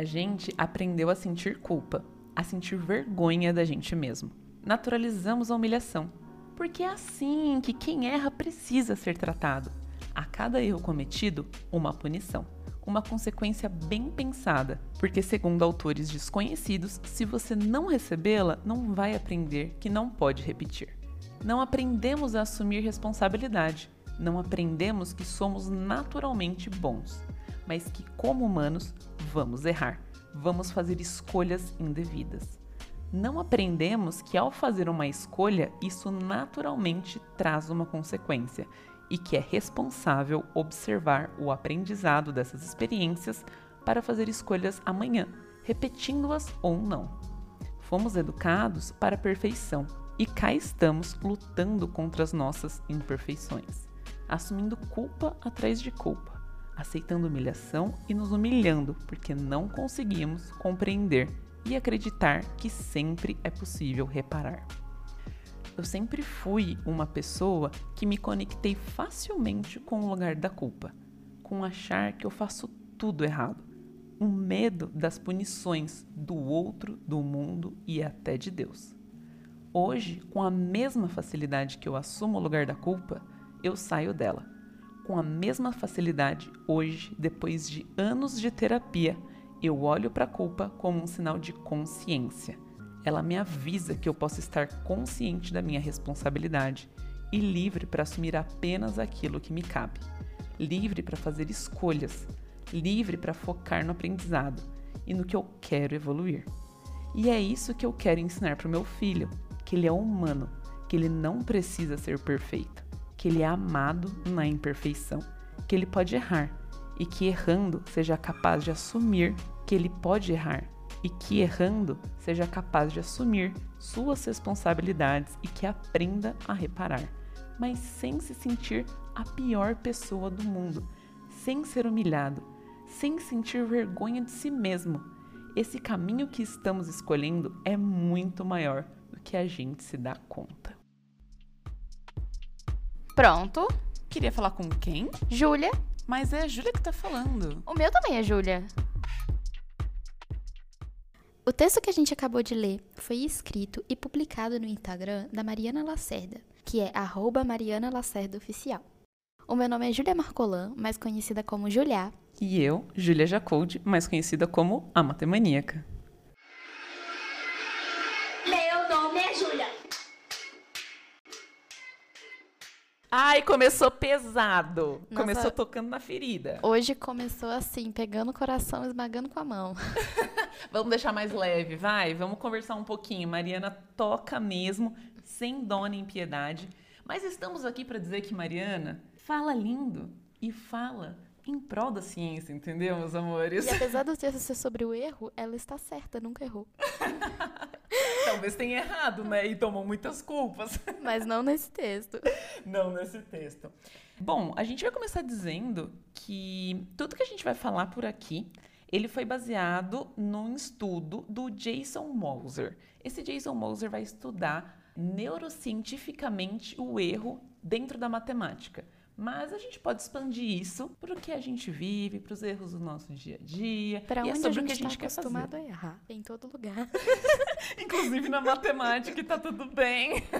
A gente aprendeu a sentir culpa, a sentir vergonha da gente mesmo. Naturalizamos a humilhação, porque é assim que quem erra precisa ser tratado. A cada erro cometido, uma punição uma consequência bem pensada, porque, segundo autores desconhecidos, se você não recebê-la, não vai aprender que não pode repetir. Não aprendemos a assumir responsabilidade, não aprendemos que somos naturalmente bons, mas que, como humanos, vamos errar, vamos fazer escolhas indevidas. Não aprendemos que, ao fazer uma escolha, isso naturalmente traz uma consequência e que é responsável observar o aprendizado dessas experiências para fazer escolhas amanhã, repetindo-as ou não. Fomos educados para a perfeição e cá estamos lutando contra as nossas imperfeições, assumindo culpa atrás de culpa, aceitando humilhação e nos humilhando porque não conseguimos compreender e acreditar que sempre é possível reparar eu sempre fui uma pessoa que me conectei facilmente com o lugar da culpa, com achar que eu faço tudo errado, um medo das punições do outro, do mundo e até de Deus. Hoje, com a mesma facilidade que eu assumo o lugar da culpa, eu saio dela. Com a mesma facilidade, hoje, depois de anos de terapia, eu olho para a culpa como um sinal de consciência. Ela me avisa que eu posso estar consciente da minha responsabilidade e livre para assumir apenas aquilo que me cabe, livre para fazer escolhas, livre para focar no aprendizado e no que eu quero evoluir. E é isso que eu quero ensinar para o meu filho: que ele é humano, que ele não precisa ser perfeito, que ele é amado na imperfeição, que ele pode errar e que errando seja capaz de assumir que ele pode errar e que, errando, seja capaz de assumir suas responsabilidades e que aprenda a reparar, mas sem se sentir a pior pessoa do mundo, sem ser humilhado, sem sentir vergonha de si mesmo. Esse caminho que estamos escolhendo é muito maior do que a gente se dá conta. Pronto. Queria falar com quem? Júlia. Mas é a Júlia que tá falando. O meu também é Júlia. O texto que a gente acabou de ler foi escrito e publicado no Instagram da Mariana Lacerda, que é arroba Mariana Lacerda Oficial. O meu nome é Júlia Marcolan, mais conhecida como Julia. E eu, Júlia Jacold, mais conhecida como a Matemaníaca. Ai, começou pesado. Nossa, começou tocando na ferida. Hoje começou assim, pegando o coração, esmagando com a mão. Vamos deixar mais leve, vai? Vamos conversar um pouquinho. Mariana toca mesmo, sem dó nem piedade. Mas estamos aqui para dizer que Mariana fala lindo e fala em prol da ciência, entendeu, meus amores? E apesar do texto ser sobre o erro, ela está certa, nunca errou. Talvez tenha errado, né? E tomou muitas culpas. Mas não nesse texto. Não nesse texto. Bom, a gente vai começar dizendo que tudo que a gente vai falar por aqui ele foi baseado num estudo do Jason Moser. Esse Jason Moser vai estudar neurocientificamente o erro dentro da matemática. Mas a gente pode expandir isso para o que a gente vive, para os erros do nosso dia a dia. Para onde é sobre a gente o que a gente tá quer fazer. a errar, em todo lugar. Inclusive na matemática, está tudo bem.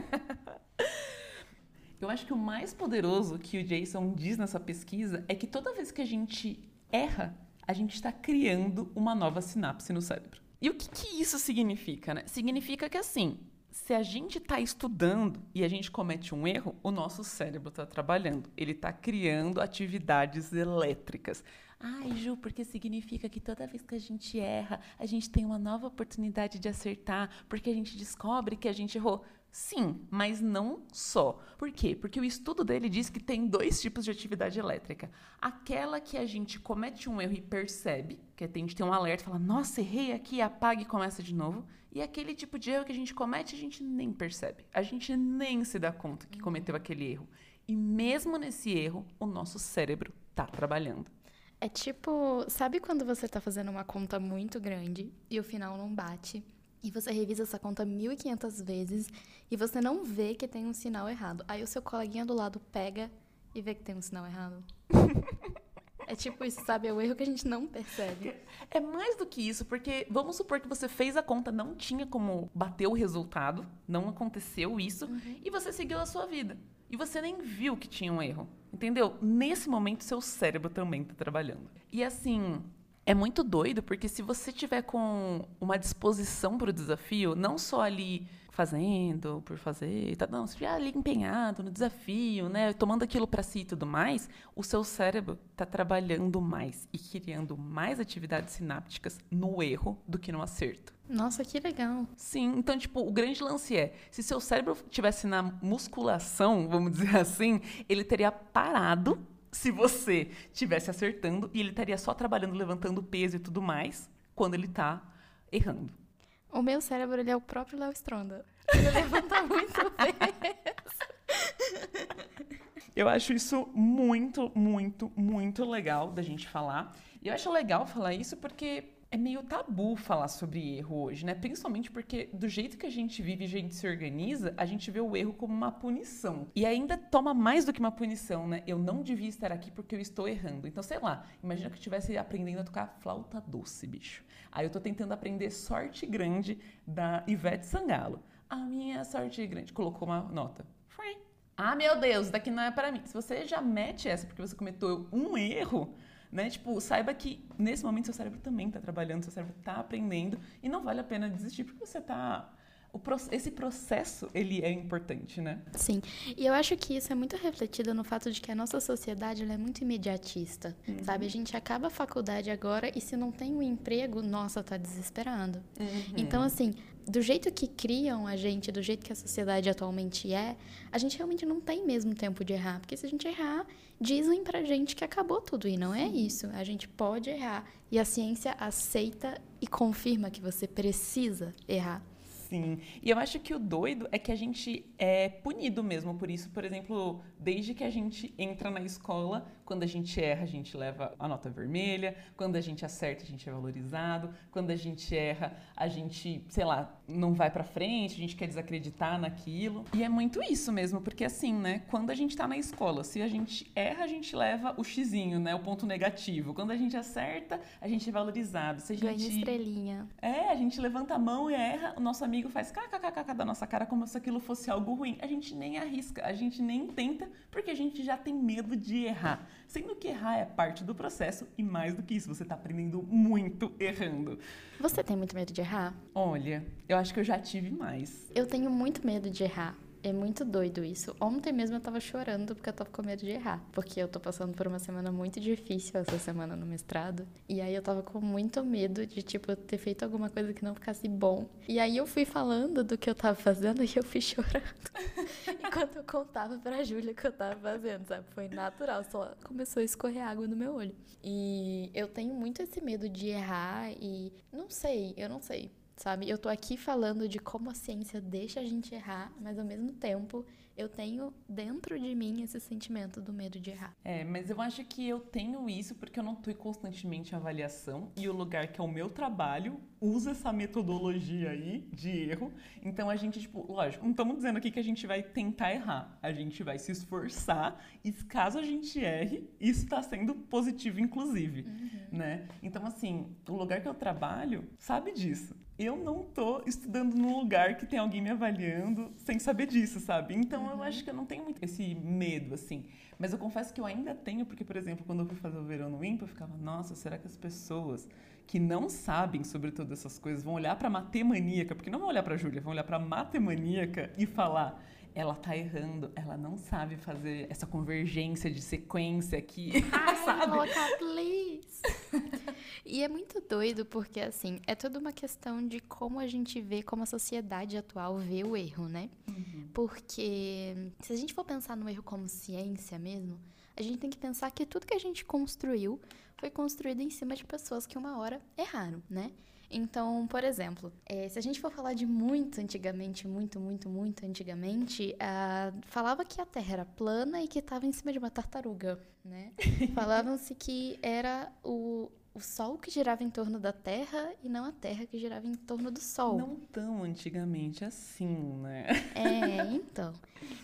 Eu acho que o mais poderoso que o Jason diz nessa pesquisa é que toda vez que a gente erra, a gente está criando uma nova sinapse no cérebro. E o que, que isso significa? Né? Significa que assim, se a gente está estudando e a gente comete um erro, o nosso cérebro está trabalhando. Ele está criando atividades elétricas. Ai, Ju, porque significa que toda vez que a gente erra, a gente tem uma nova oportunidade de acertar, porque a gente descobre que a gente errou. Sim, mas não só. Por quê? Porque o estudo dele diz que tem dois tipos de atividade elétrica. Aquela que a gente comete um erro e percebe, que a gente tem um alerta fala, nossa, errei aqui, apaga e começa de novo. E aquele tipo de erro que a gente comete, a gente nem percebe. A gente nem se dá conta que cometeu aquele erro. E mesmo nesse erro, o nosso cérebro está trabalhando. É tipo, sabe quando você está fazendo uma conta muito grande e o final não bate? E você revisa essa conta 1.500 vezes e você não vê que tem um sinal errado. Aí o seu coleguinha do lado pega e vê que tem um sinal errado. É tipo isso, sabe? É o erro que a gente não percebe. É mais do que isso, porque vamos supor que você fez a conta, não tinha como bater o resultado, não aconteceu isso, e você seguiu a sua vida. E você nem viu que tinha um erro. Entendeu? Nesse momento, seu cérebro também tá trabalhando. E assim, é muito doido, porque se você tiver com uma disposição para o desafio, não só ali fazendo por fazer, tá, não, se estiver ali empenhado no desafio, né, tomando aquilo para si e tudo mais, o seu cérebro tá trabalhando mais e criando mais atividades sinápticas no erro do que no acerto. Nossa, que legal. Sim, então, tipo, o grande lance é: se seu cérebro tivesse na musculação, vamos dizer assim, ele teria parado se você tivesse acertando e ele estaria só trabalhando, levantando peso e tudo mais, quando ele tá errando. O meu cérebro, ele é o próprio Léo Stronda. Ele levanta muito peso. Eu acho isso muito, muito, muito legal da gente falar. E eu acho legal falar isso porque é meio tabu falar sobre erro hoje, né? Principalmente porque do jeito que a gente vive e a gente se organiza, a gente vê o erro como uma punição. E ainda toma mais do que uma punição, né? Eu não devia estar aqui porque eu estou errando. Então, sei lá, imagina que eu estivesse aprendendo a tocar flauta doce, bicho. Aí eu tô tentando aprender sorte grande da Ivete Sangalo. A minha sorte grande. Colocou uma nota. Ah, meu Deus, daqui não é para mim. Se você já mete essa porque você cometeu um erro, né? Tipo, saiba que nesse momento seu cérebro também está trabalhando, seu cérebro está aprendendo e não vale a pena desistir porque você está esse processo ele é importante, né? Sim. E eu acho que isso é muito refletido no fato de que a nossa sociedade é muito imediatista, uhum. sabe? A gente acaba a faculdade agora e se não tem um emprego, nossa, tá desesperando. Uhum. Então, assim, do jeito que criam a gente, do jeito que a sociedade atualmente é, a gente realmente não tem mesmo tempo de errar. Porque se a gente errar, dizem pra gente que acabou tudo. E não é isso. A gente pode errar. E a ciência aceita e confirma que você precisa errar. Sim. E eu acho que o doido é que a gente é punido mesmo por isso. Por exemplo, desde que a gente entra na escola, quando a gente erra, a gente leva a nota vermelha. Quando a gente acerta, a gente é valorizado. Quando a gente erra, a gente, sei lá, não vai para frente, a gente quer desacreditar naquilo. E é muito isso mesmo, porque assim, né? Quando a gente tá na escola, se a gente erra, a gente leva o xizinho, né? O ponto negativo. Quando a gente acerta, a gente é valorizado. Se a gente... Ganha estrelinha. É, a gente levanta a mão e erra, o nosso amigo faz kkkk da nossa cara como se aquilo fosse algo ruim. A gente nem arrisca, a gente nem tenta, porque a gente já tem medo de errar. Sendo que errar é parte do processo e mais do que isso, você está aprendendo muito errando. Você tem muito medo de errar? Olha, eu acho que eu já tive mais. Eu tenho muito medo de errar. É muito doido isso. Ontem mesmo eu tava chorando porque eu tava com medo de errar. Porque eu tô passando por uma semana muito difícil essa semana no mestrado. E aí eu tava com muito medo de, tipo, ter feito alguma coisa que não ficasse bom. E aí eu fui falando do que eu tava fazendo e eu fui chorando. Enquanto eu contava pra Júlia o que eu tava fazendo, sabe? Foi natural, só começou a escorrer água no meu olho. E eu tenho muito esse medo de errar e não sei, eu não sei sabe? Eu tô aqui falando de como a ciência deixa a gente errar, mas ao mesmo tempo eu tenho dentro de mim esse sentimento do medo de errar. É, mas eu acho que eu tenho isso porque eu não estou constantemente em avaliação e o lugar que é o meu trabalho usa essa metodologia aí de erro. Então a gente, tipo, lógico, não estamos dizendo aqui que a gente vai tentar errar. A gente vai se esforçar e caso a gente erre, isso está sendo positivo, inclusive, uhum. né? Então, assim, o lugar que eu trabalho sabe disso eu não tô estudando num lugar que tem alguém me avaliando sem saber disso, sabe? Então uhum. eu acho que eu não tenho muito esse medo, assim. Mas eu confesso que eu ainda tenho, porque, por exemplo, quando eu fui fazer o verão no IMPA, eu ficava, nossa, será que as pessoas que não sabem sobre todas essas coisas vão olhar pra matemaníaca, porque não vão olhar pra Júlia, vão olhar pra matemaníaca e falar ela tá errando, ela não sabe fazer essa convergência de sequência aqui, Ai, sabe? Colocar, please. E é muito doido porque assim, é toda uma questão de como a gente vê, como a sociedade atual vê o erro, né? Uhum. Porque se a gente for pensar no erro como ciência mesmo, a gente tem que pensar que tudo que a gente construiu foi construído em cima de pessoas que uma hora erraram, né? Então, por exemplo, é, se a gente for falar de muito antigamente, muito, muito, muito antigamente, uh, falava que a Terra era plana e que estava em cima de uma tartaruga, né? Falavam-se que era o o Sol que girava em torno da Terra e não a Terra que girava em torno do Sol. Não tão antigamente assim, né? É, então.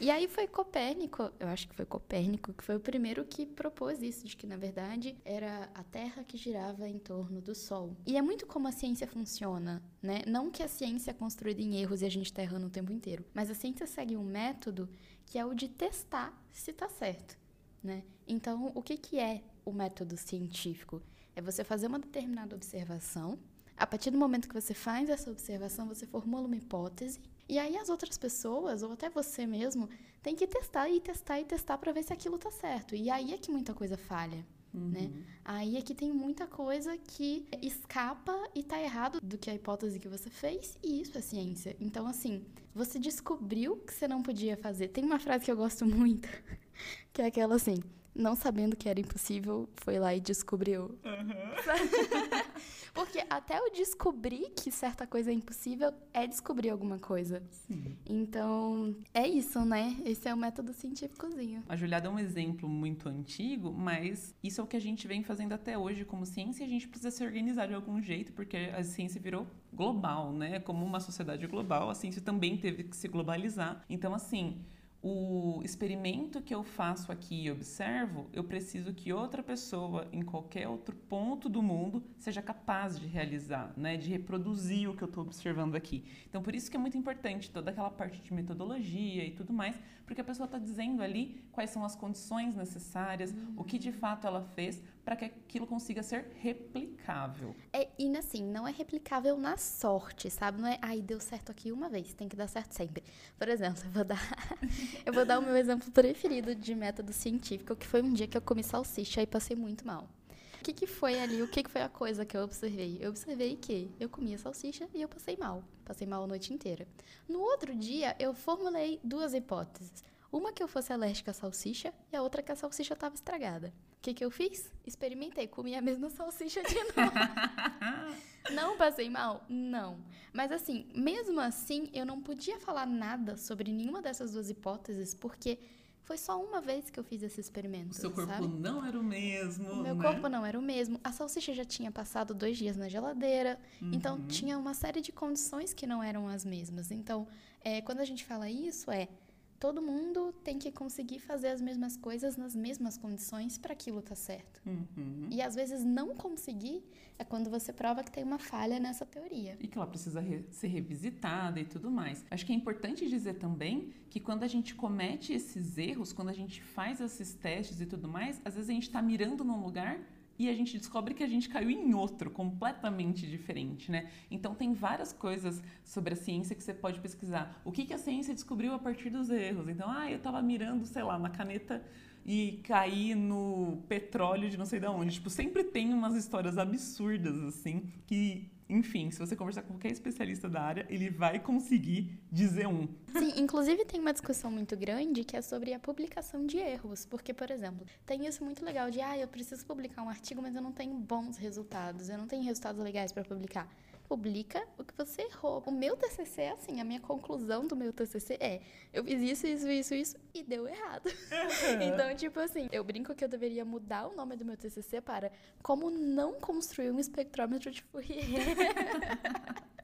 E aí foi Copérnico, eu acho que foi Copérnico, que foi o primeiro que propôs isso, de que na verdade era a Terra que girava em torno do Sol. E é muito como a ciência funciona, né? Não que a ciência é construída em erros e a gente está errando o tempo inteiro, mas a ciência segue um método que é o de testar se está certo, né? Então, o que, que é o método científico? É você fazer uma determinada observação. A partir do momento que você faz essa observação, você formula uma hipótese. E aí as outras pessoas, ou até você mesmo, tem que testar e testar e testar para ver se aquilo tá certo. E aí é que muita coisa falha. Uhum. Né? Aí é que tem muita coisa que escapa e tá errado do que a hipótese que você fez, e isso é ciência. Então, assim, você descobriu que você não podia fazer. Tem uma frase que eu gosto muito, que é aquela assim: não sabendo que era impossível, foi lá e descobriu. Porque até eu descobrir que certa coisa é impossível é descobrir alguma coisa. Sim. Então, é isso, né? Esse é o método científicozinho. A Juliada é um exemplo muito antigo, mas isso é o que a gente vem fazendo até hoje como ciência e a gente precisa se organizar de algum jeito, porque a ciência virou global, né? Como uma sociedade global, a ciência também teve que se globalizar. Então, assim, o experimento que eu faço aqui e observo, eu preciso que outra pessoa em qualquer outro ponto do mundo seja capaz de realizar, né, de reproduzir o que eu estou observando aqui. Então, por isso que é muito importante toda aquela parte de metodologia e tudo mais, porque a pessoa está dizendo ali quais são as condições necessárias, uhum. o que de fato ela fez para que aquilo consiga ser replicável. É, e assim, não é replicável na sorte, sabe? Não é, ai, deu certo aqui uma vez, tem que dar certo sempre. Por exemplo, eu vou dar, eu vou dar o meu exemplo preferido de método científico, que foi um dia que eu comi salsicha e passei muito mal. O que, que foi ali? O que, que foi a coisa que eu observei? Eu observei que eu comia salsicha e eu passei mal. Passei mal a noite inteira. No outro dia, eu formulei duas hipóteses. Uma que eu fosse alérgica à salsicha e a outra que a salsicha estava estragada. O que, que eu fiz? Experimentei, comi a mesma salsicha de novo. não passei mal? Não. Mas assim, mesmo assim, eu não podia falar nada sobre nenhuma dessas duas hipóteses, porque foi só uma vez que eu fiz esse experimento. O seu corpo sabe? não era o mesmo. O meu né? corpo não era o mesmo. A salsicha já tinha passado dois dias na geladeira. Uhum. Então tinha uma série de condições que não eram as mesmas. Então, é, quando a gente fala isso, é todo mundo tem que conseguir fazer as mesmas coisas nas mesmas condições para aquilo tá certo. Uhum. E às vezes não conseguir é quando você prova que tem uma falha nessa teoria. E que ela precisa re ser revisitada e tudo mais. Acho que é importante dizer também que quando a gente comete esses erros, quando a gente faz esses testes e tudo mais, às vezes a gente está mirando num lugar e a gente descobre que a gente caiu em outro completamente diferente, né? Então tem várias coisas sobre a ciência que você pode pesquisar. O que, que a ciência descobriu a partir dos erros? Então, ah, eu estava mirando, sei lá, na caneta e caí no petróleo de não sei de onde. Tipo, sempre tem umas histórias absurdas assim que enfim, se você conversar com qualquer especialista da área, ele vai conseguir dizer um. Sim, inclusive tem uma discussão muito grande que é sobre a publicação de erros. Porque, por exemplo, tem isso muito legal de, ah, eu preciso publicar um artigo, mas eu não tenho bons resultados, eu não tenho resultados legais para publicar publica o que você errou. O meu TCC é assim, a minha conclusão do meu TCC é: eu fiz isso, isso, isso, isso e deu errado. então, tipo assim, eu brinco que eu deveria mudar o nome do meu TCC para Como não construir um espectrômetro de Fourier.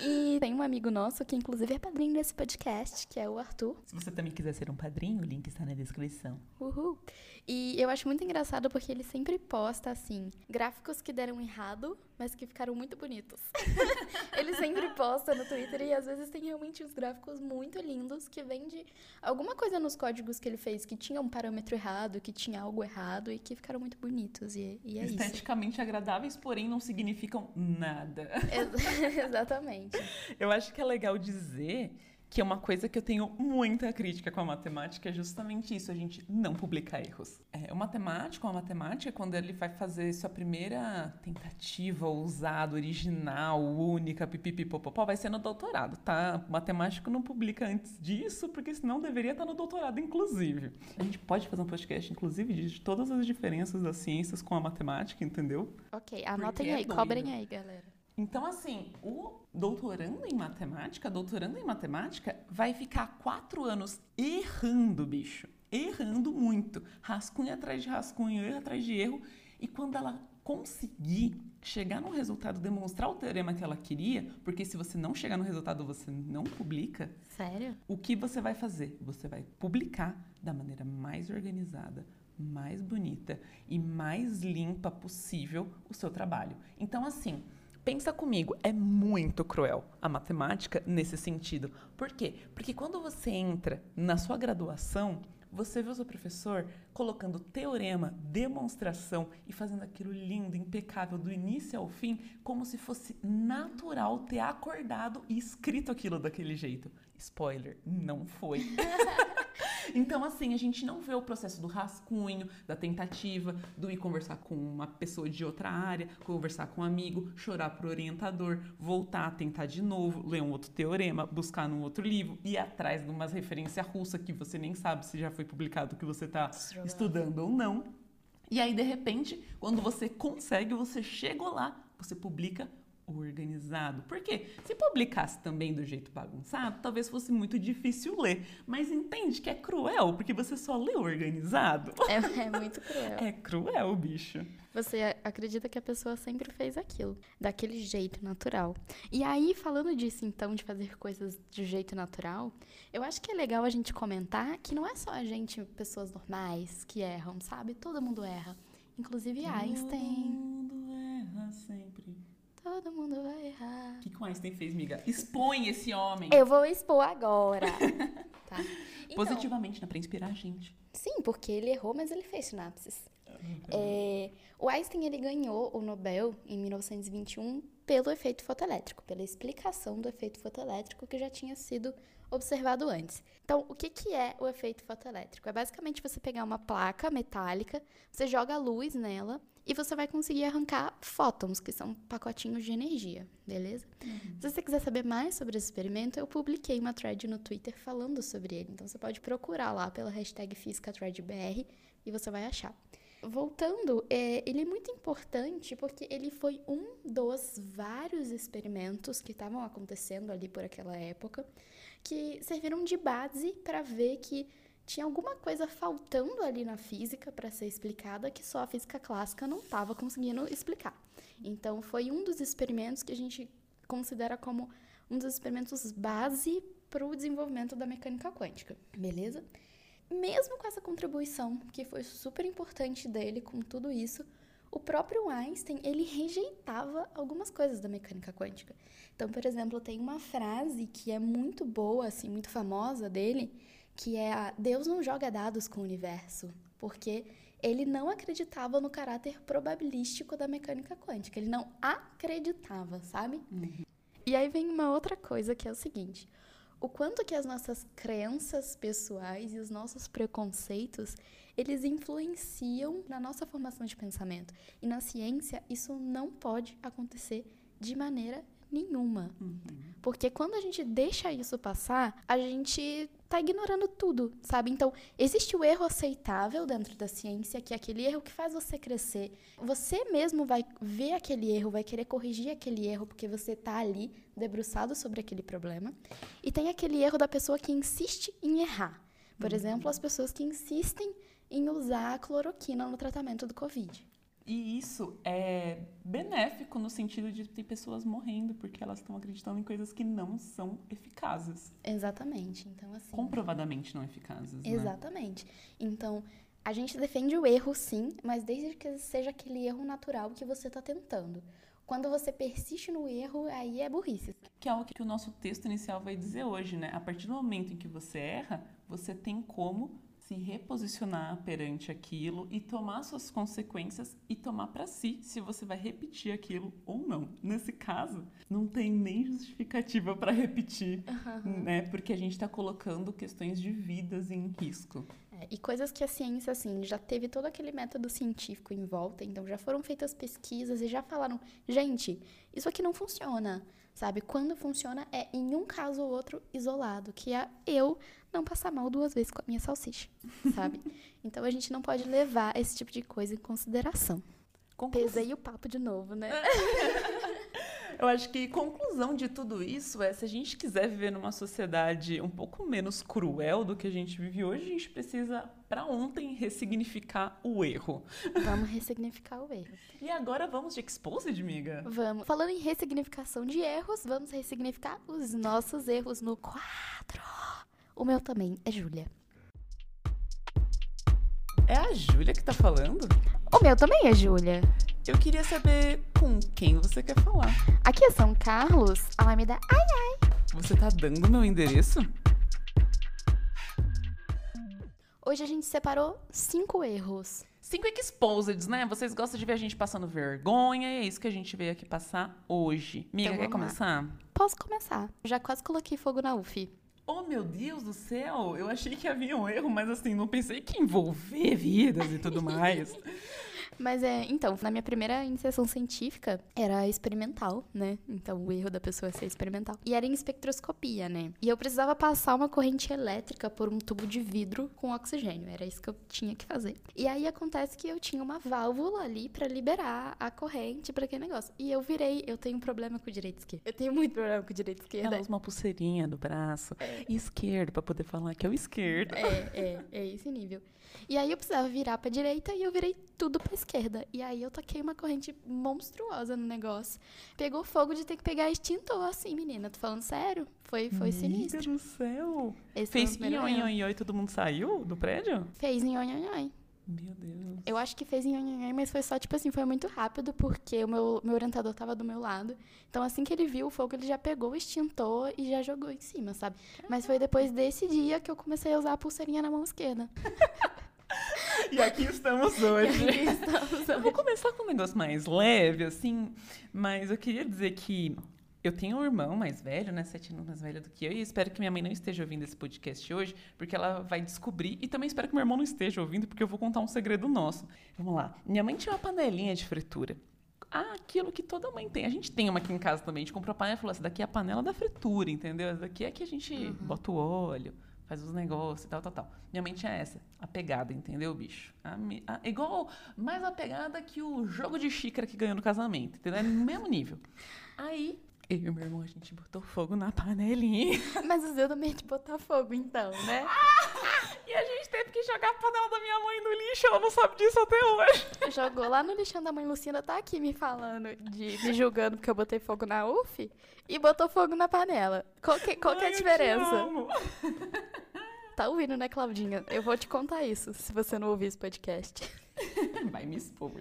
E tem um amigo nosso que, inclusive, é padrinho desse podcast, que é o Arthur. Se você também quiser ser um padrinho, o link está na descrição. Uhul. E eu acho muito engraçado porque ele sempre posta, assim, gráficos que deram errado, mas que ficaram muito bonitos. ele sempre posta no Twitter e às vezes tem realmente uns gráficos muito lindos que vêm de alguma coisa nos códigos que ele fez que tinha um parâmetro errado, que tinha algo errado e que ficaram muito bonitos. E, e é Esteticamente isso. agradáveis, porém não significam nada. Ex exatamente. Eu acho que é legal dizer que é uma coisa que eu tenho muita crítica com a matemática, é justamente isso, a gente não publicar erros. É, o matemático, a matemática, quando ele vai fazer sua primeira tentativa ousada, original, única, pipipipopopó, vai ser no doutorado, tá? O matemático não publica antes disso, porque senão deveria estar no doutorado, inclusive. A gente pode fazer um podcast, inclusive, de todas as diferenças das ciências com a matemática, entendeu? Ok, anotem é aí, doido. cobrem aí, galera. Então, assim, o doutorando em matemática, doutorando em matemática, vai ficar quatro anos errando, bicho. Errando muito. Rascunho atrás de rascunho, erro atrás de erro. E quando ela conseguir chegar no resultado, demonstrar o teorema que ela queria, porque se você não chegar no resultado, você não publica. Sério? O que você vai fazer? Você vai publicar da maneira mais organizada, mais bonita e mais limpa possível o seu trabalho. Então, assim, pensa comigo, é muito cruel a matemática nesse sentido. Por quê? Porque quando você entra na sua graduação, você vê o seu professor colocando teorema, demonstração e fazendo aquilo lindo, impecável, do início ao fim, como se fosse natural ter acordado e escrito aquilo daquele jeito. Spoiler, não foi. Então, assim, a gente não vê o processo do rascunho, da tentativa, do ir conversar com uma pessoa de outra área, conversar com um amigo, chorar pro orientador, voltar, tentar de novo, ler um outro teorema, buscar num outro livro, ir atrás de umas referência russa que você nem sabe se já foi publicado que você está estudando ou não. E aí, de repente, quando você consegue, você chegou lá, você publica organizado. Por quê? Se publicasse também do jeito bagunçado, talvez fosse muito difícil ler. Mas entende que é cruel, porque você só lê organizado. É, é muito cruel. É cruel, bicho. Você acredita que a pessoa sempre fez aquilo, daquele jeito natural. E aí, falando disso, então, de fazer coisas de jeito natural, eu acho que é legal a gente comentar que não é só a gente, pessoas normais, que erram, sabe? Todo mundo erra. Inclusive Einstein. Todo mundo erra sempre. Todo mundo vai errar. O que, que o Einstein fez, miga? Expõe esse homem. Eu vou expor agora. tá? Então, Positivamente, né? Pra inspirar a gente. Sim, porque ele errou, mas ele fez sinapses. É, o Einstein ele ganhou o Nobel em 1921 pelo efeito fotoelétrico, pela explicação do efeito fotoelétrico que já tinha sido observado antes. Então, o que, que é o efeito fotoelétrico? É basicamente você pegar uma placa metálica, você joga luz nela e você vai conseguir arrancar fótons, que são pacotinhos de energia, beleza? Se você quiser saber mais sobre esse experimento, eu publiquei uma thread no Twitter falando sobre ele. Então, você pode procurar lá pela hashtag FísicaThreadBR e você vai achar. Voltando, é, ele é muito importante porque ele foi um dos vários experimentos que estavam acontecendo ali por aquela época que serviram de base para ver que tinha alguma coisa faltando ali na física para ser explicada que só a física clássica não estava conseguindo explicar. Então, foi um dos experimentos que a gente considera como um dos experimentos base para o desenvolvimento da mecânica quântica, beleza? Mesmo com essa contribuição, que foi super importante dele com tudo isso, o próprio Einstein, ele rejeitava algumas coisas da mecânica quântica. Então, por exemplo, tem uma frase que é muito boa, assim, muito famosa dele, que é a Deus não joga dados com o universo, porque ele não acreditava no caráter probabilístico da mecânica quântica, ele não acreditava, sabe? E aí vem uma outra coisa que é o seguinte: o quanto que as nossas crenças pessoais e os nossos preconceitos, eles influenciam na nossa formação de pensamento. E na ciência, isso não pode acontecer de maneira nenhuma. Porque quando a gente deixa isso passar, a gente tá ignorando tudo, sabe? Então, existe o erro aceitável dentro da ciência, que é aquele erro que faz você crescer. Você mesmo vai ver aquele erro, vai querer corrigir aquele erro, porque você tá ali, debruçado sobre aquele problema. E tem aquele erro da pessoa que insiste em errar. Por exemplo, as pessoas que insistem em usar a cloroquina no tratamento do Covid. E isso é benéfico no sentido de ter pessoas morrendo porque elas estão acreditando em coisas que não são eficazes. Exatamente. Então, assim. Comprovadamente não eficazes, né? Exatamente. Então, a gente defende o erro, sim, mas desde que seja aquele erro natural que você está tentando. Quando você persiste no erro, aí é burrice. Que é o que o nosso texto inicial vai dizer hoje, né? A partir do momento em que você erra, você tem como se reposicionar perante aquilo e tomar suas consequências e tomar para si se você vai repetir aquilo ou não. Nesse caso, não tem nem justificativa para repetir, né? Porque a gente está colocando questões de vidas em risco. É, e coisas que a ciência, assim, já teve todo aquele método científico em volta, então já foram feitas pesquisas e já falaram, gente, isso aqui não funciona, sabe? Quando funciona é em um caso ou outro isolado, que é eu não passar mal duas vezes com a minha salsicha, sabe? então a gente não pode levar esse tipo de coisa em consideração. Conclu- Pesei o papo de novo, né? Eu acho que conclusão de tudo isso é se a gente quiser viver numa sociedade um pouco menos cruel do que a gente vive hoje, a gente precisa para ontem ressignificar o erro. Vamos ressignificar o erro. E agora vamos de exposed, miga? Vamos. Falando em ressignificação de erros, vamos ressignificar os nossos erros no quadro. O meu também é Júlia. É a Júlia que tá falando? O meu também é Júlia. Eu queria saber com quem você quer falar. Aqui é São Carlos, Alameda. Ai, ai. Você tá dando meu endereço? Hoje a gente separou cinco erros. Cinco exposeds, né? Vocês gostam de ver a gente passando vergonha e é isso que a gente veio aqui passar hoje. Miga, Então quer lá. começar? Posso começar? Já quase coloquei fogo na UF. Oh, meu Deus do céu! Eu achei que havia um erro, mas assim, não pensei que envolver vidas e tudo mais. Mas é, então, na minha primeira iniciação científica era experimental, né? Então o erro da pessoa é ser experimental. E era em espectroscopia, né? E eu precisava passar uma corrente elétrica por um tubo de vidro com oxigênio. Era isso que eu tinha que fazer. E aí acontece que eu tinha uma válvula ali pra liberar a corrente pra aquele negócio. E eu virei, eu tenho um problema com o direito esquerdo. Eu tenho muito problema com o direito esquerdo. Ela usa uma pulseirinha do braço esquerdo pra poder falar que é o esquerdo. É, é, é esse nível. E aí eu precisava virar pra direita e eu virei tudo pra esquerda. E aí eu taquei uma corrente monstruosa no negócio. Pegou fogo de ter que pegar extintor, assim, menina. Tô falando sério? Foi, foi sinistro. Amiga do céu! Esse Fez ion e todo mundo saiu do prédio? Fez oi. Meu Deus. Eu acho que fez em mas foi só, tipo assim, foi muito rápido, porque o meu, meu orientador tava do meu lado. Então, assim que ele viu o fogo, ele já pegou o extintor e já jogou em cima, sabe? Mas foi depois desse dia que eu comecei a usar a pulseirinha na mão esquerda. E aqui estamos hoje. aí estamos Eu vou começar com um negócio mais leve, assim, mas eu queria dizer que eu tenho um irmão mais velho, né? Sete anos mais velho do que eu, e espero que minha mãe não esteja ouvindo esse podcast hoje, porque ela vai descobrir, e também espero que meu irmão não esteja ouvindo, porque eu vou contar um segredo nosso. Vamos lá. Minha mãe tinha uma panelinha de fritura. Ah, aquilo que toda mãe tem. A gente tem uma aqui em casa também. A gente comprou a panela e falou: essa daqui é a panela da fritura, entendeu? Essa daqui é que a gente bota o óleo, faz os negócios e tal, tal, tal. Minha mãe tinha essa, a pegada, entendeu, bicho? A a- igual, mais a pegada que o jogo de xícara que ganhou no casamento, entendeu? É no mesmo nível. Aí, eu e meu irmão, a gente botou fogo na panelinha. Mas o seu também é de botar fogo, então, né? E a gente teve que jogar a panela da minha mãe no lixo, ela não sabe disso até hoje. Jogou lá no lixão da mãe Lucinda, tá aqui me falando, de me julgando porque eu botei fogo na UF e botou fogo na panela. Qual que, qual que é Ai, a diferença? Tá ouvindo, né, Claudinha? Eu vou te contar isso, se você não ouvir esse podcast. Vai me expor.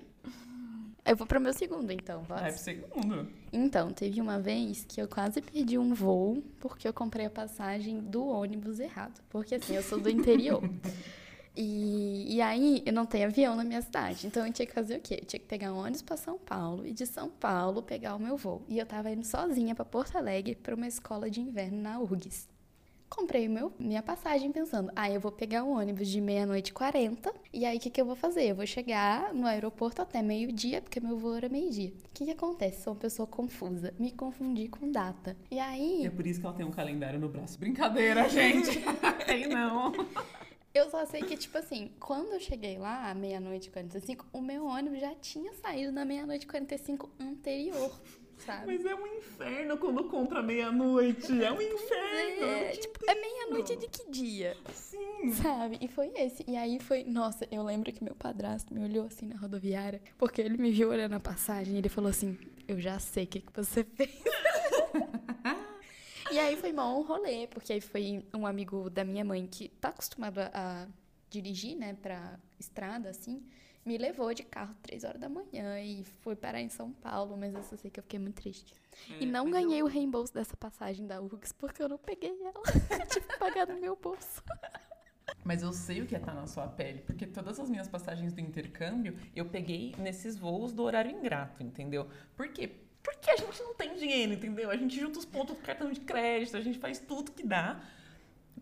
Eu vou pro meu segundo, então. Vai pro Posso? segundo. Então, teve uma vez que eu quase perdi um voo porque eu comprei a passagem do ônibus errado. Porque assim, eu sou do interior. E, e aí, eu não tenho avião na minha cidade. Então, eu tinha que fazer o quê? Eu tinha que pegar um ônibus pra São Paulo e de São Paulo pegar o meu voo. E eu tava indo sozinha pra Porto Alegre pra uma escola de inverno na URGS. Comprei meu, minha passagem pensando, ah, eu vou pegar um ônibus de meia-noite e 40, e aí o que, que eu vou fazer? Eu vou chegar no aeroporto até meio-dia, porque meu voo era meio-dia. O que, que acontece? Sou uma pessoa confusa, me confundi com data. E aí, É por isso que ela tem um calendário no braço. Brincadeira, gente. tem não. eu só sei que, tipo assim, quando eu cheguei lá, meia-noite e 45, o meu ônibus já tinha saído na meia-noite e 45 anterior, sabe? Mas é um inferno quando compra meia-noite. É um inferno. É, te tipo, é meia-noite de que dia? Sim. Sabe? E foi esse. E aí foi. Nossa, eu lembro que meu padrasto me olhou assim na rodoviária, porque ele me viu olhando a passagem e ele falou assim: Eu já sei o que, que você fez. e aí foi mal um rolê, porque aí foi um amigo da minha mãe que tá acostumado a, a dirigir, né, pra estrada, assim. Me levou de carro três horas da manhã e foi parar em São Paulo, mas eu só sei que eu fiquei muito triste. e não ganhei o reembolso dessa passagem da URGS porque eu não peguei ela. Eu tive que pagar no meu bolso. Mas eu sei o que é estar na sua pele, porque todas as minhas passagens do intercâmbio eu peguei nesses voos do horário ingrato, entendeu? Por quê? Porque a gente não tem dinheiro, entendeu? A gente junta os pontos do cartão de crédito, a gente faz tudo que dá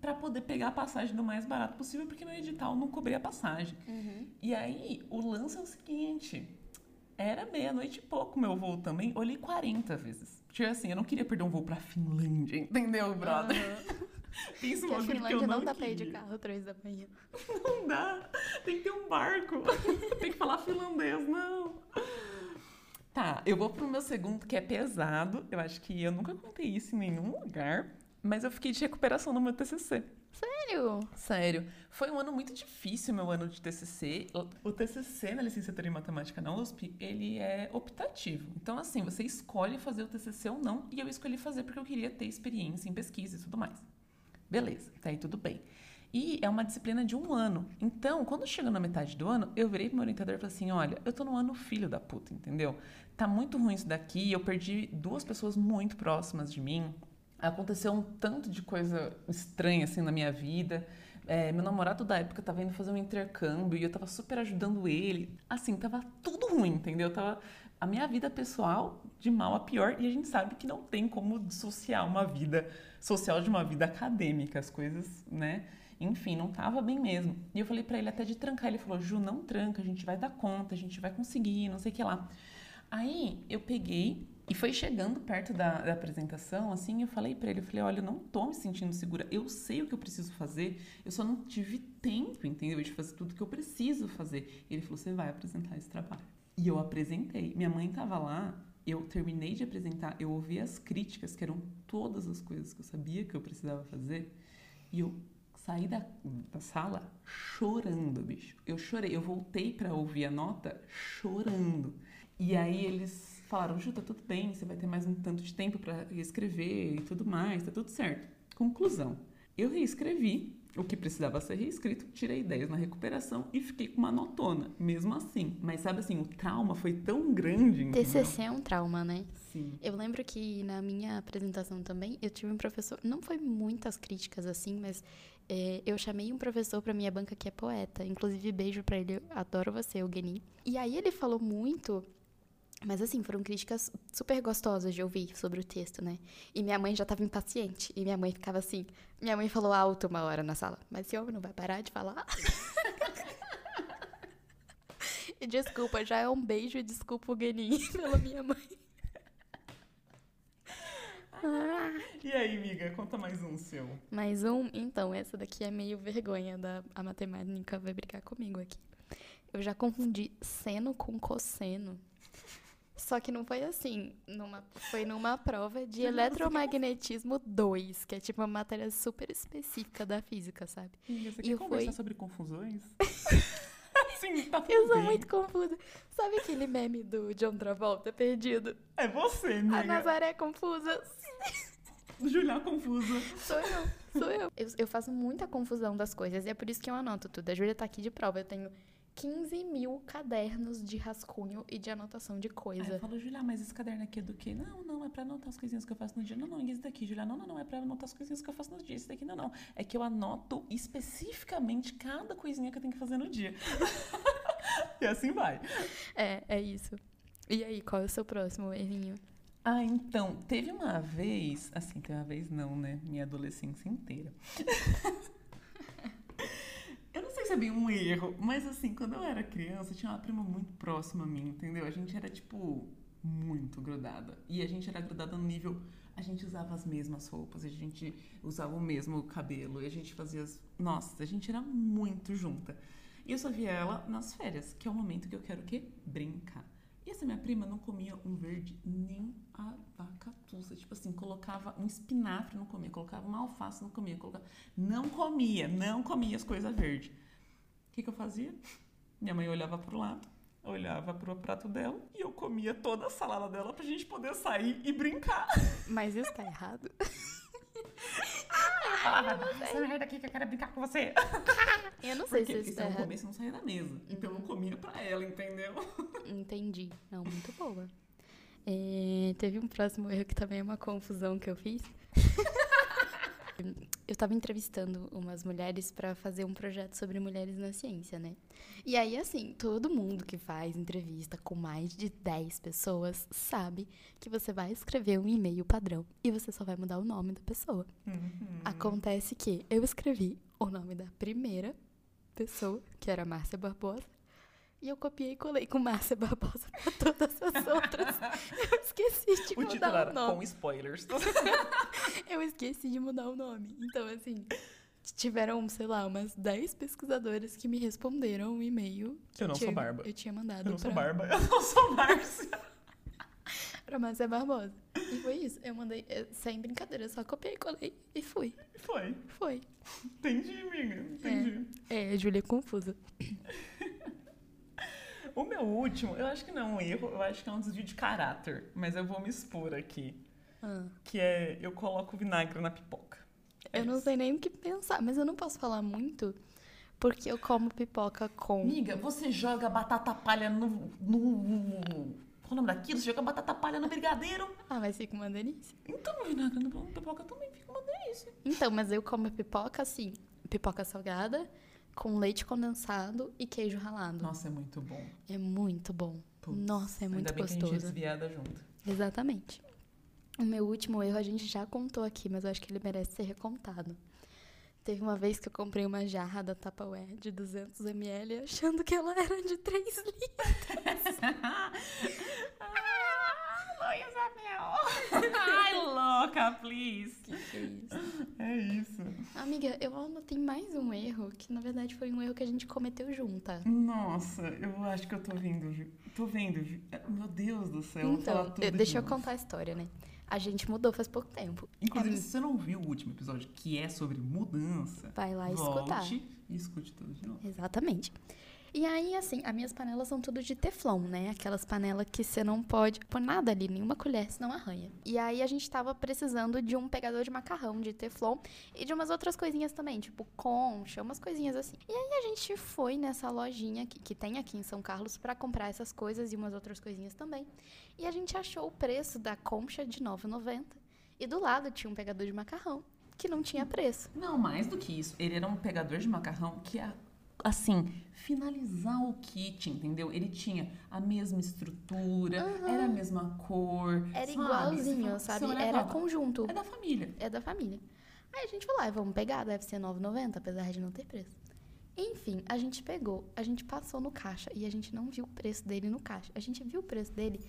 pra poder pegar a passagem do mais barato possível, porque no edital não cobria a passagem. E aí, o lance é o seguinte: era meia-noite e pouco meu voo também, olhei 40 vezes. Tipo assim, eu não queria perder um voo pra Finlândia, entendeu, brother? Pensa um Porque a bagulho que eu Finlândia não não dá pra ir de queria. carro três da manhã. Não dá. Tem que ter um barco. Tem que falar finlandês, não. Tá, eu vou pro meu segundo, que é pesado. Eu acho que eu nunca contei isso em nenhum lugar. Mas eu fiquei de recuperação no meu TCC. Sério? Sério. Foi um ano muito difícil, meu ano de TCC. O TCC na licenciatura em matemática na USP, ele é optativo. Então, assim, você escolhe fazer o TCC ou não. E eu escolhi fazer porque eu queria ter experiência em pesquisa e tudo mais. Beleza, tá aí tudo bem. E é uma disciplina de um ano. Então, quando chega na metade do ano, eu virei pro meu orientador e falei assim: olha, eu tô no ano filho da puta, entendeu? Tá muito ruim isso daqui. Eu perdi duas pessoas muito próximas de mim. Aconteceu um tanto de coisa estranha assim na minha vida. É, meu namorado da época tava indo fazer um intercâmbio e eu tava super ajudando ele. Assim, tava tudo ruim, entendeu? Tava a minha vida pessoal de mal a pior e a gente sabe que não tem como dissociar uma vida social de uma vida acadêmica, as coisas, né? Enfim, não tava bem mesmo. E eu falei para ele até de trancar, ele falou: "Ju, não tranca, a gente vai dar conta, a gente vai conseguir, não sei o que lá". Aí eu peguei e foi chegando perto da, da apresentação, assim, eu falei para ele, eu falei, olha, eu não tô me sentindo segura, eu sei o que eu preciso fazer, eu só não tive tempo, entendeu? De fazer tudo que eu preciso fazer. E ele falou, você vai apresentar esse trabalho. E eu apresentei. Minha mãe tava lá, eu terminei de apresentar, eu ouvi as críticas, que eram todas as coisas que eu sabia que eu precisava fazer, e eu saí da, da sala chorando, bicho. Eu chorei, eu voltei para ouvir a nota chorando. E aí eles falaram, Ju, tá tudo bem, você vai ter mais um tanto de tempo para reescrever e tudo mais, tá tudo certo. Conclusão. Eu reescrevi o que precisava ser reescrito, tirei 10 na recuperação e fiquei com uma notona, mesmo assim. Mas sabe assim, o trauma foi tão grande. Entendeu? TCC é um trauma, né? Sim. Eu lembro que na minha apresentação também, eu tive um professor, não foi muitas críticas assim, mas é, eu chamei um professor pra minha banca que é poeta. Inclusive, beijo pra ele, adoro você, Eugeni. E aí ele falou muito mas assim, foram críticas super gostosas de ouvir sobre o texto, né? E minha mãe já tava impaciente. E minha mãe ficava assim. Minha mãe falou alto uma hora na sala. Mas esse homem não vai parar de falar? e desculpa, já é um beijo e desculpa o Guenin pela minha mãe. E aí, amiga, conta mais um seu. Mais um? Então, essa daqui é meio vergonha da a matemática vai brigar comigo aqui. Eu já confundi seno com cosseno. Só que não foi assim. Numa, foi numa prova de eletromagnetismo 2, que é tipo uma matéria super específica da física, sabe? Amiga, você E quer conversar foi- sobre confusões? Sim, tá tudo Eu sou bem. muito confusa. Sabe aquele meme do John Travolta perdido? É você, A amiga. Nazaré confusa. Julia confusa. Sou eu, sou eu. eu. Eu faço muita confusão das coisas e é por isso que eu anoto tudo. A Júlia tá aqui de prova. Eu tenho 15 mil cadernos de rascunho e de anotação de Aí coisa. eu falo, Julia, mas esse caderno aqui é do quê? Não, não, é pra anotar as coisinhas que eu faço no dia. Não, não, esse daqui, Julia? Não, não, não, é pra anotar as coisinhas que eu faço no dia. Esse daqui, não, não. É que eu anoto especificamente cada coisinha que eu tenho que fazer no dia. e assim vai. É, é isso. E aí, qual é o seu próximo errinho? Ah, então, teve uma vez, assim, teve uma vez não, né? Minha adolescência inteira. bem um erro, mas assim, quando eu era criança, tinha uma prima muito próxima a mim, entendeu? A gente era, tipo, muito grudada. E a gente era grudada no nível. A gente usava as mesmas roupas, a gente usava o mesmo cabelo, e a gente fazia as. Nossa, a gente era muito junta. E eu só via ela nas férias, que é o momento que eu quero o quê? Brincar. E essa minha prima não comia um verde nem a vacatuça. Tipo assim, colocava um espinafre, não comia. Colocava uma alface, não comia. Colocava... Não comia, não comia as coisas verdes. O que, que eu fazia? Minha mãe olhava pro lado, olhava pro prato dela e eu comia toda a salada dela pra gente poder sair e brincar. Mas isso tá errado? Falava, essa merda aqui que eu quero brincar com você. Eu não sei Porque, se porque isso se tá eu não errado. comesse, eu não saía da mesa. Então eu comia pra ela, entendeu? Entendi. Não, muito boa. É, teve um próximo erro que também é uma confusão que eu fiz. Eu tava entrevistando umas mulheres pra fazer um projeto sobre mulheres na ciência, né? E aí, assim, todo mundo que faz entrevista com mais de 10 pessoas sabe que você vai escrever um e-mail padrão e você só vai mudar o nome da pessoa. Acontece que eu escrevi o nome da primeira pessoa, que era Márcia Barbosa, e eu copiei e colei com Márcia Barbosa pra todas as outras. Eu esqueci de O mudar o nome. com spoilers. Eu esqueci de mudar o nome. Então, assim, tiveram, sei lá, umas 10 pesquisadoras que me responderam um e-mail. que Eu não sou Barba. Eu tinha mandado Eu não sou pra- Barba, eu não sou Márcia. pra Márcia Barbosa. E foi isso. Eu mandei, eh, sem brincadeira, eu só copiei, colei e fui. Foi. Foi. Entendi, amiga. Entendi. É, Júlia confusa. O meu último, eu acho que não é um erro, eu acho que é um desvio de caráter. Mas eu vou me expor aqui. Ah, Que é, eu coloco vinagre na pipoca. É eu não isso. sei nem o que pensar, mas eu não posso falar muito porque eu como pipoca com. Amiga, você joga batata palha no. no qual o nome daquilo? Você joga batata palha no brigadeiro. Ah, mas fica uma delícia. Então, vinagre na pipoca também fica uma delícia. Então, mas eu como pipoca assim, pipoca salgada, com leite condensado e queijo ralado. Nossa, é muito bom. É muito bom. Putz, Nossa, é muito Ainda bem que a gente é gostoso. desviada junto. Exatamente. O meu último erro a gente já contou aqui, mas eu acho que ele merece ser recontado. Teve uma vez que eu comprei uma jarra da Tupperware de 200ml achando que ela era de 3 litros. ah, Isabel! Ai, louca, please! Que que é isso? É isso. Amiga, eu anotei mais um erro, que na verdade foi um erro que a gente cometeu junta. Nossa, eu acho que eu tô vendo. Ju. Tô vendo. Ju. Meu Deus do céu. vou falar Então, tudo eu- de deixa eu novo. contar a história, né? A gente mudou faz pouco tempo. Inclusive, se você não viu o último episódio, que é sobre mudança, Vai lá volte escutar. e escute tudo de novo. Exatamente. E aí, assim, as minhas panelas são tudo de teflon, né? Aquelas panelas que você não pode pôr nada ali, nenhuma colher, senão arranha. E aí a gente tava precisando de um pegador de macarrão de teflon e de umas outras coisinhas também, tipo concha, umas coisinhas assim. E aí a gente foi nessa lojinha que, que tem aqui em São Carlos pra comprar essas coisas e umas outras coisinhas também. E a gente achou o preço da concha de R$ 9,90. E do lado tinha um pegador de macarrão que não tinha preço. Não, mais do que isso. Ele era um pegador de macarrão que, a- assim, finalizar o kit, entendeu? Ele tinha a mesma estrutura, era a mesma cor. Era sabe? igualzinho, sabe? olhava, Era conjunto. É da família. é da família. Aí a gente falou, ah, vamos pegar, deve ser R$ 9,90, apesar de não ter preço. Enfim, a gente pegou, a gente passou no caixa e a gente não viu o preço dele no caixa. A gente viu o preço dele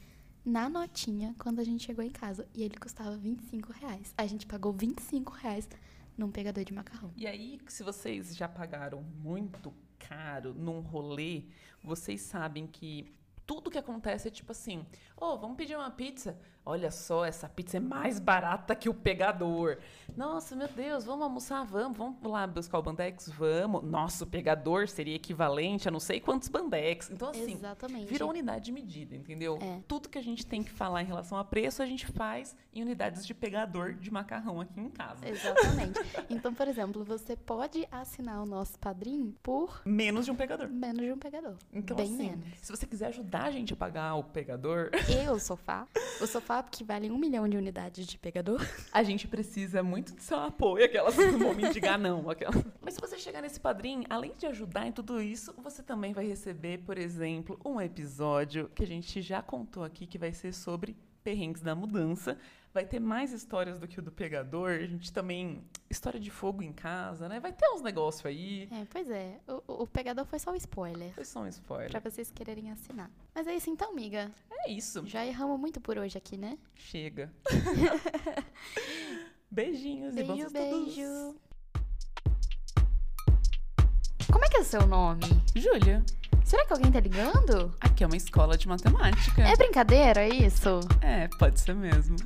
na notinha quando a gente chegou em casa e ele custava 25 reais. A gente pagou 25 reais num pegador de macarrão. E aí, se vocês já pagaram muito caro num rolê, vocês sabem que tudo que acontece é tipo assim: ô, vamos pedir uma pizza? Olha só, essa pizza é mais barata que o pegador. Nossa, meu Deus, vamos almoçar? Vamos, vamos lá buscar o Bandex? Vamos. Nossa, o pegador seria equivalente a não sei quantos Bandex. Então, assim, Exatamente. Virou unidade de medida, entendeu? É. Tudo que a gente tem que falar em relação a preço, a gente faz em unidades de pegador de macarrão aqui em casa. Exatamente. Então, por exemplo, você pode assinar o nosso padrinho por Menos de um pegador. menos de um pegador. Então, Bem assim, menos. se você quiser ajudar a gente a pagar o pegador, E o sofá. O sofá que vale um milhão de unidades de pegador. a gente precisa muito do seu apoio. Aquelas não vão mendigar, não. Aquelas. Mas se você chegar nesse padrinho, além de ajudar em tudo isso, você também vai receber, por exemplo, um episódio que a gente já contou aqui, que vai ser sobre perrengues da mudança. Vai ter mais histórias do que o do pegador. A gente também. História de fogo em casa, né? Vai ter uns negócios aí. É, pois é. O, o pegador foi só um spoiler. Foi só um spoiler. Pra vocês quererem assinar. Mas é isso então, amiga. É isso. Já erramos muito por hoje aqui, né? Chega. Beijinhos e bons Beijo, estudos. beijo. Como é que é o seu nome? Júlia, Será que alguém tá ligando? aqui é uma escola de matemática. É brincadeira isso? É, pode ser mesmo.